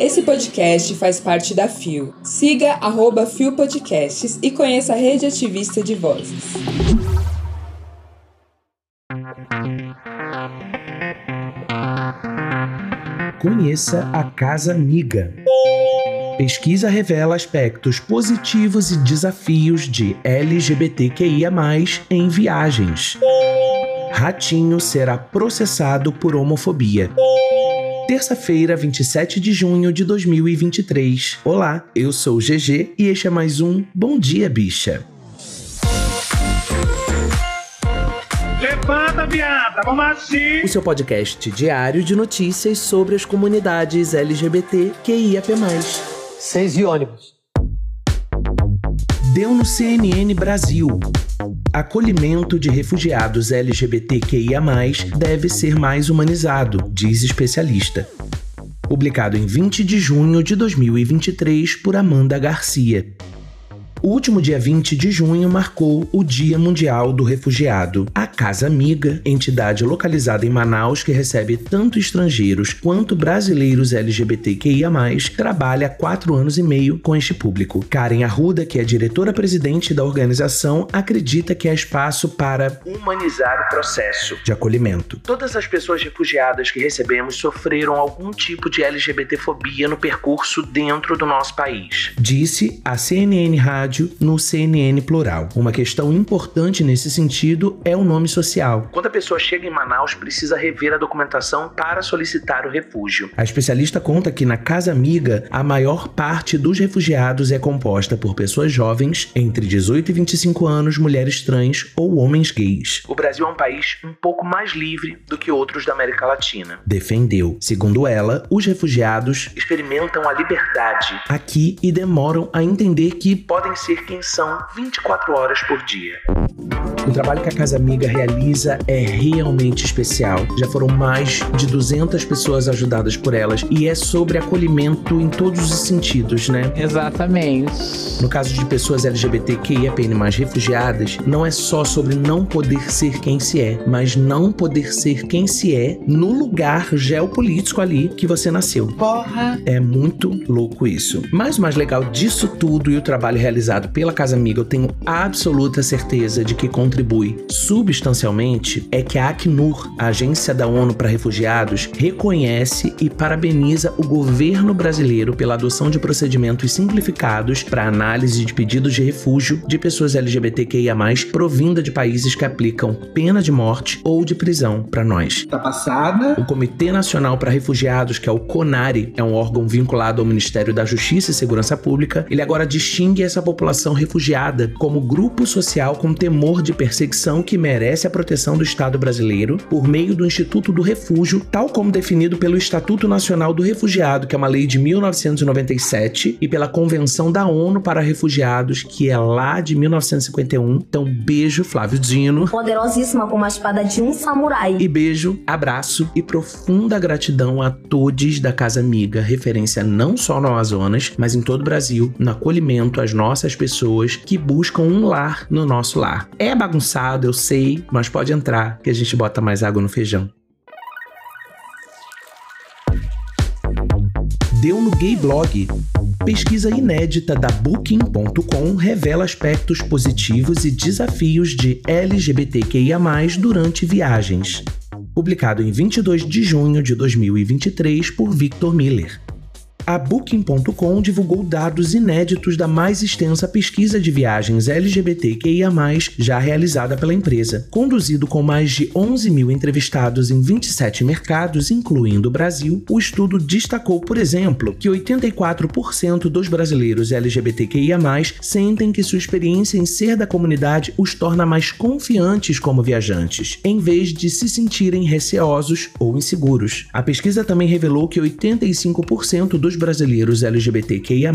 Esse podcast faz parte da FIO. Siga arroba FIO Podcasts e conheça a rede ativista de vozes. Conheça a Casa Amiga. Pesquisa revela aspectos positivos e desafios de LGBTQIA, em viagens. Ratinho será processado por homofobia terça-feira, 27 de junho de 2023. Olá, eu sou o GG e este é mais um Bom Dia Bicha. Levanta, viada, vamos assim! O seu podcast diário de notícias sobre as comunidades LGBT QIAP+. Seis e ônibus. Deu no CNN Brasil. Acolhimento de refugiados LGBTQIA, deve ser mais humanizado, diz especialista. Publicado em 20 de junho de 2023 por Amanda Garcia. O último dia 20 de junho marcou o Dia Mundial do Refugiado. A Casa Amiga, entidade localizada em Manaus que recebe tanto estrangeiros quanto brasileiros LGBTQIA, trabalha há quatro anos e meio com este público. Karen Arruda, que é diretora-presidente da organização, acredita que há espaço para humanizar o processo de acolhimento. Todas as pessoas refugiadas que recebemos sofreram algum tipo de LGBTfobia no percurso dentro do nosso país, disse a CNN Rádio rádio no CNN Plural. Uma questão importante nesse sentido é o nome social. Quando a pessoa chega em Manaus, precisa rever a documentação para solicitar o refúgio. A especialista conta que na Casa Amiga, a maior parte dos refugiados é composta por pessoas jovens, entre 18 e 25 anos, mulheres trans ou homens gays. O Brasil é um país um pouco mais livre do que outros da América Latina. Defendeu. Segundo ela, os refugiados experimentam a liberdade aqui e demoram a entender que podem ser quem são 24 horas por dia. O trabalho que a Casa Amiga realiza é realmente especial. Já foram mais de 200 pessoas ajudadas por elas e é sobre acolhimento em todos os sentidos, né? Exatamente. No caso de pessoas LGBTQIAPN+, refugiadas, não é só sobre não poder ser quem se é, mas não poder ser quem se é no lugar geopolítico ali que você nasceu. Porra! É muito louco isso. Mas o mais legal disso tudo e o trabalho realizado pela Casa Amiga, eu tenho absoluta certeza de que contribui substancialmente é que a Acnur, a Agência da ONU para Refugiados, reconhece e parabeniza o governo brasileiro pela adoção de procedimentos simplificados para análise de pedidos de refúgio de pessoas LGBTQIA+, provinda de países que aplicam pena de morte ou de prisão para nós. Tá passada. O Comitê Nacional para Refugiados, que é o CONARE, é um órgão vinculado ao Ministério da Justiça e Segurança Pública, ele agora distingue essa população refugiada como grupo social com temor de perseguição que merece a proteção do Estado brasileiro por meio do Instituto do Refúgio, tal como definido pelo Estatuto Nacional do Refugiado, que é uma lei de 1997, e pela Convenção da ONU para Refugiados, que é lá de 1951. Então, beijo, Flávio Dino. Poderosíssima como a espada de um samurai. E beijo, abraço e profunda gratidão a todos da Casa Amiga, referência não só no Amazonas, mas em todo o Brasil, no acolhimento às nossas pessoas que buscam um lar no nosso lar. É bagunçado, eu sei, mas pode entrar que a gente bota mais água no feijão. Deu no Gay Blog. Pesquisa inédita da Booking.com revela aspectos positivos e desafios de LGBTQIA, durante viagens. Publicado em 22 de junho de 2023 por Victor Miller a Booking.com divulgou dados inéditos da mais extensa pesquisa de viagens LGBTQIA, já realizada pela empresa. Conduzido com mais de 11 mil entrevistados em 27 mercados, incluindo o Brasil, o estudo destacou, por exemplo, que 84% dos brasileiros LGBTQIA, sentem que sua experiência em ser da comunidade os torna mais confiantes como viajantes, em vez de se sentirem receosos ou inseguros. A pesquisa também revelou que 85% dos brasileiros LGBTQIA+,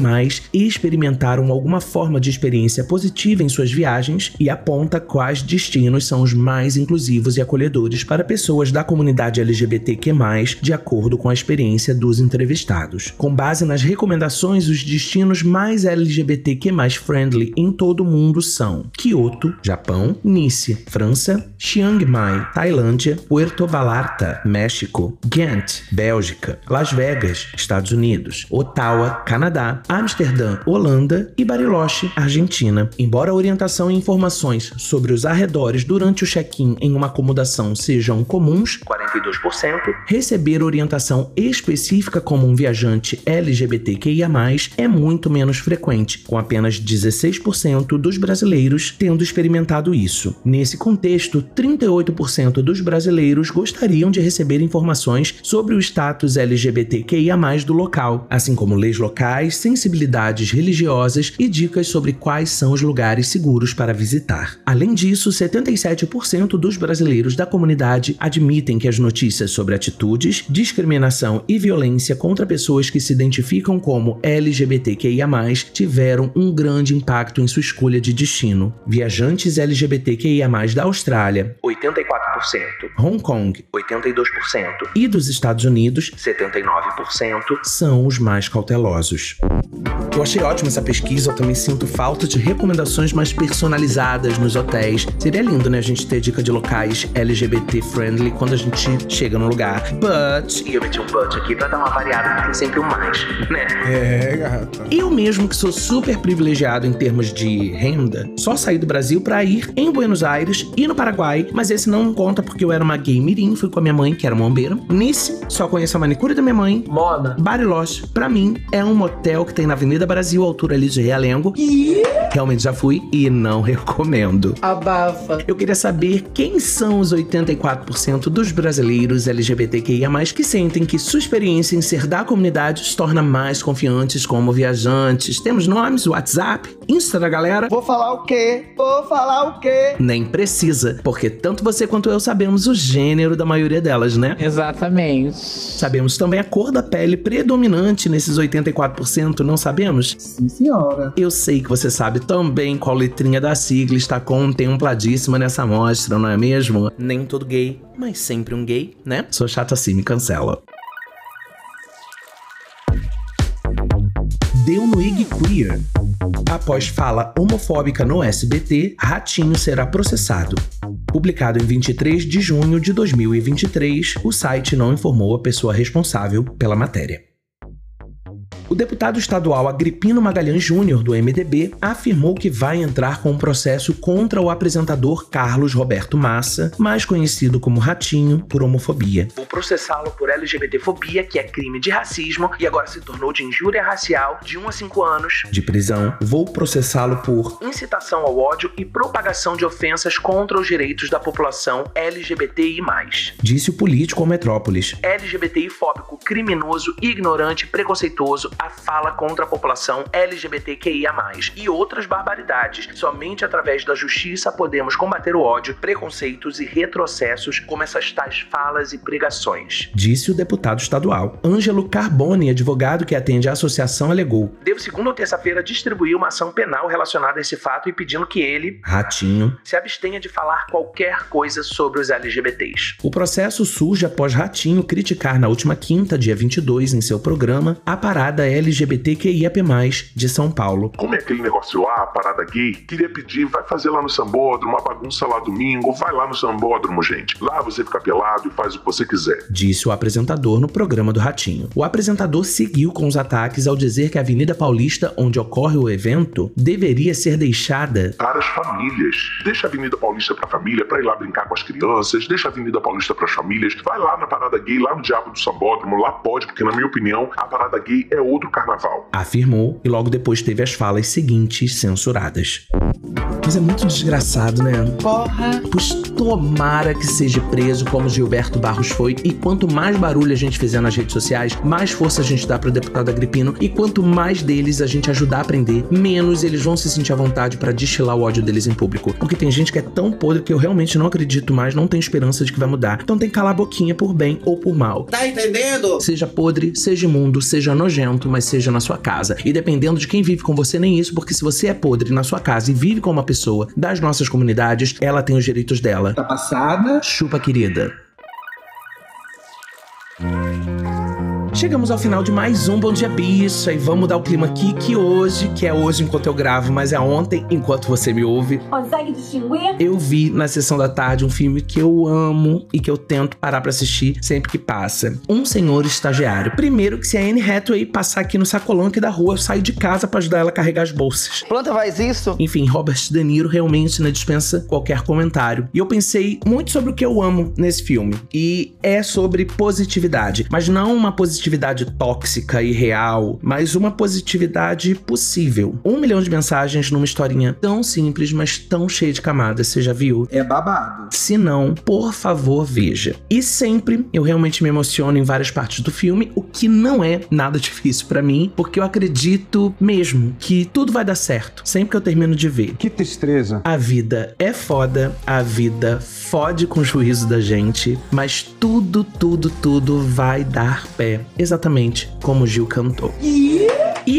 experimentaram alguma forma de experiência positiva em suas viagens e aponta quais destinos são os mais inclusivos e acolhedores para pessoas da comunidade LGBTQ+, de acordo com a experiência dos entrevistados. Com base nas recomendações, os destinos mais LGBTQ+ friendly em todo o mundo são Kyoto, Japão, Nice, França, Chiang Mai, Tailândia, Puerto Vallarta, México, Ghent, Bélgica, Las Vegas, Estados Unidos, Ottawa, Canadá, Amsterdã, Holanda e Bariloche, Argentina. Embora a orientação e informações sobre os arredores durante o check-in em uma acomodação sejam comuns, 42%, receber orientação específica como um viajante LGBTQIA+, é muito menos frequente, com apenas 16% dos brasileiros tendo experimentado isso. Nesse contexto, 38% dos brasileiros gostariam de receber informações sobre o status LGBTQIA+, do local, assim como leis locais, sensibilidades religiosas e dicas sobre quais são os lugares seguros para visitar. Além disso, 77% dos brasileiros da comunidade admitem que as notícias sobre atitudes, discriminação e violência contra pessoas que se identificam como LGBTQIA+, tiveram um grande impacto em sua escolha de destino. Viajantes LGBTQIA+, da Austrália, 84%, Hong Kong, 82% e dos Estados Unidos, 79%, são os mais cautelosos. Eu achei ótima essa pesquisa, eu também sinto falta de recomendações mais personalizadas nos hotéis. Seria lindo, né, a gente ter dica de locais LGBT friendly quando a gente chega no lugar. But, e eu meti um but aqui pra dar uma variada, porque tem sempre um mais, né? É, gata. Eu mesmo que sou super privilegiado em termos de renda, só saí do Brasil pra ir em Buenos Aires e no Paraguai, mas esse não conta porque eu era uma gay mirim, fui com a minha mãe, que era uma bombeira. Nice, só conheço a manicure da minha mãe. Mona. Bariloche, pra mim, é um motel que tem na Avenida Brasil, altura ali de Realengo. Realmente já fui e não recomendo. Abafa. Eu queria saber quem são os 84% dos brasileiros LGBTQIA+, que sentem que sua experiência em ser da comunidade os torna mais confiantes como viajantes. Temos nomes, WhatsApp, Insta da galera? Vou falar o quê? Vou falar o quê? Nem precisa, porque tanto você quanto eu sabemos o gênero da maioria delas, né? Exatamente. Sabemos também a cor da pele predominante nesses 84%, não sabemos? Sim, senhora. Eu sei que você sabe também qual letrinha da sigla está contempladíssima nessa amostra, não é mesmo? Nem todo gay, mas sempre um gay, né? Sou chato assim, me cancela. Deu no IG Queer. Após fala homofóbica no SBT, Ratinho será processado. Publicado em 23 de junho de 2023, o site não informou a pessoa responsável pela matéria. O deputado estadual Agripino Magalhães Júnior, do MDB, afirmou que vai entrar com um processo contra o apresentador Carlos Roberto Massa, mais conhecido como Ratinho, por homofobia. Vou processá-lo por LGBTfobia, que é crime de racismo e agora se tornou de injúria racial de 1 a 5 anos de prisão. Vou processá-lo por incitação ao ódio e propagação de ofensas contra os direitos da população LGBTI+. Disse o político ao Metrópolis. LGBTI fóbico, criminoso, ignorante, preconceituoso, a fala contra a população LGBTQIA+, e outras barbaridades. Somente através da justiça podemos combater o ódio, preconceitos e retrocessos como essas tais falas e pregações. Disse o deputado estadual. Ângelo Carboni, advogado que atende a associação, alegou. Devo segunda ou terça-feira distribuir uma ação penal relacionada a esse fato e pedindo que ele, Ratinho, se abstenha de falar qualquer coisa sobre os LGBTs. O processo surge após Ratinho criticar na última quinta, dia 22, em seu programa, a parada LGBTQIAP+, de São Paulo. Como é aquele negócio lá, a parada gay? Queria pedir, vai fazer lá no Sambódromo, uma bagunça lá domingo, vai lá no Sambódromo, gente. Lá você fica pelado e faz o que você quiser. Disse o apresentador no programa do Ratinho. O apresentador seguiu com os ataques ao dizer que a Avenida Paulista, onde ocorre o evento, deveria ser deixada Para as famílias. Deixa a Avenida Paulista pra família, pra ir lá brincar com as crianças. Deixa a Avenida Paulista pras famílias. Vai lá na parada gay, lá no Diabo do Sambódromo. Lá pode, porque na minha opinião, a parada gay é outro carnaval. afirmou e logo depois teve as falas seguintes censuradas. Mas é muito desgraçado, né? Porra. Pois tomara que seja preso como Gilberto Barros foi. E quanto mais barulho a gente fizer nas redes sociais, mais força a gente dá pro deputado Agripino. E quanto mais deles a gente ajudar a aprender, menos eles vão se sentir à vontade pra destilar o ódio deles em público. Porque tem gente que é tão podre que eu realmente não acredito mais, não tenho esperança de que vai mudar. Então tem que calar a boquinha por bem ou por mal. Tá entendendo? Seja podre, seja imundo, seja nojento, mas seja na sua casa. E dependendo de quem vive com você, nem isso, porque se você é podre na sua casa e vive com uma pessoa das nossas comunidades, ela tem os direitos dela. Tá passada? Chupa, querida. Chegamos ao final de mais um Bom Dia Bicha e vamos dar o clima aqui que hoje, que é hoje enquanto eu gravo, mas é ontem enquanto você me ouve, Consegue distinguir? eu vi na sessão da tarde um filme que eu amo e que eu tento parar pra assistir sempre que passa. Um Senhor Estagiário. Primeiro que se a Anne Hathaway passar aqui no sacolão aqui da rua, eu saio de casa pra ajudar ela a carregar as bolsas. Planta faz isso? Enfim, Robert De Niro realmente não dispensa qualquer comentário. E eu pensei muito sobre o que eu amo nesse filme. E é sobre positividade. Mas não uma positividade tóxica e real, mas uma positividade possível. Um milhão de mensagens numa historinha tão simples, mas tão cheia de camadas. Você já viu? É babado. Se não, por favor, veja. E sempre eu realmente me emociono em várias partes do filme, o que não é nada difícil pra mim, porque eu acredito mesmo que tudo vai dar certo sempre que eu termino de ver. Que tristeza. A vida é foda, a vida fode com o juízo da gente, mas tudo, tudo, tudo vai dar pé. Exatamente como Gil cantou. E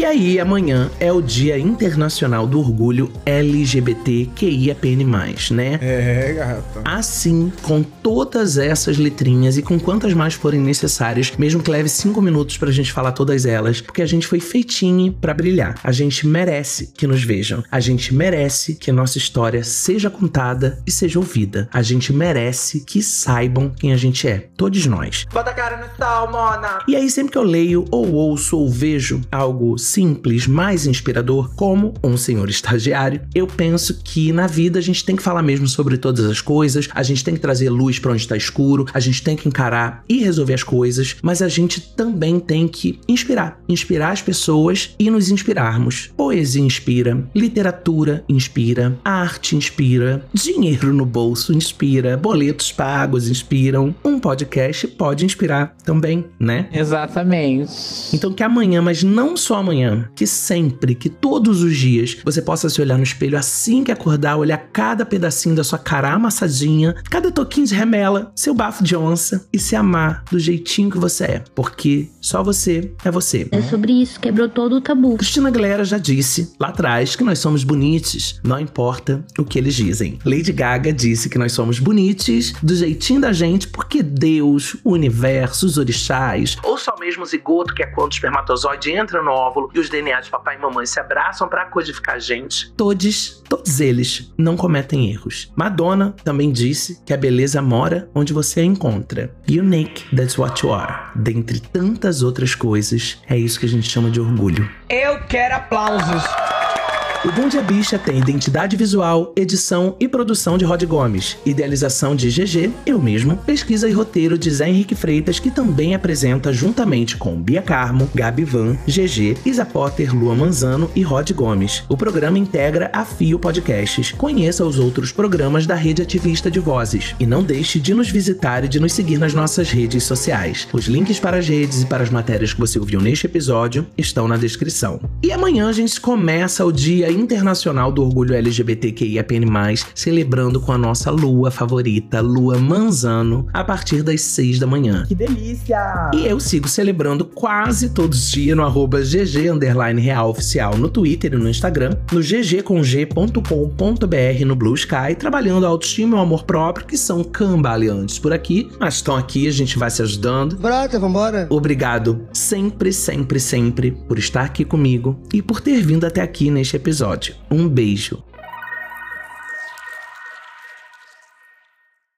aí, amanhã é o Dia Internacional do Orgulho LGBTQIAPN+, né? É, gata. Assim, com todas essas letrinhas e com quantas mais forem necessárias, mesmo que leve cinco minutos pra gente falar todas elas, porque a gente foi feitinho pra brilhar. A gente merece que nos vejam. A gente merece que nossa história seja contada e seja ouvida. A gente merece que saibam quem a gente é. Todos nós. Bota a cara no sol, Mona. E aí, sempre que eu leio, ou ouço, ou vejo algo simples, mais inspirador, como um senhor estagiário, eu penso que na vida a gente tem que falar mesmo sobre todas as coisas, a gente tem que trazer luz pra onde tá escuro, a gente tem que encarar e resolver as coisas, mas a gente também tem que inspirar. Inspirar as pessoas e nos inspirarmos. Poesia inspira, literatura inspira, arte inspira, dinheiro no bolso inspira, boletos pagos inspiram. Um podcast pode inspirar também, né? Exatamente. Então que amanhã, mas não só amanhã, que sempre, que todos os dias, você possa se olhar no espelho assim que acordar, olhar cada pedacinho da sua cara amassadinha, cada toquinho de remela, seu bafo de onça e se amar do jeitinho que você é, porque só você é você. É sobre isso, quebrou todo o tabu. Cristina Aguilera já disse lá atrás que nós somos bonitos, não importa o que eles dizem. Lady Gaga disse que nós somos bonitos do jeitinho da gente porque Deus, o universo, os orixás, ou só mesmo o zigoto, que é quando o espermatozoide entra no óvulo e os DNA de papai e mamãe se abraçam para codificar a gente, todos, todos eles não cometem erros. Madonna também disse que a beleza mora onde você a encontra. Unique, that's what you are. Dentre tantas outras coisas, é isso que a gente chama de orgulho. Eu quero aplausos. O Bom Dia Bicha tem identidade visual, edição e produção de Rod Gomes, idealização de GG, eu mesmo, pesquisa e roteiro de Zé Henrique Freitas, que também apresenta juntamente com Bia Carmo, Gabi Van, GG, Isa Potter, Lua Manzano e Rod Gomes. O programa integra a Fio Podcasts. Conheça os outros programas da rede ativista de vozes. E não deixe de nos visitar e de nos seguir nas nossas redes sociais. Os links para as redes e para as matérias que você ouviu neste episódio estão na descrição. E amanhã a gente começa o Dia Internacional do Orgulho LGBTQIAPN+, celebrando com a nossa lua favorita, Lua Manzano, a partir das 6 da manhã. Que delícia. E eu sigo celebrando quase todos os dias no arroba GG underline real oficial no Twitter e no Instagram, no ggcomg.com.br no Blue Sky, trabalhando a autoestima e o amor próprio, que são cambaleantes por aqui, mas estão aqui, a gente vai se ajudando. Brota, vambora. Obrigado sempre, sempre, sempre por estar aqui comigo e por ter vindo até aqui neste episódio. Um beijo.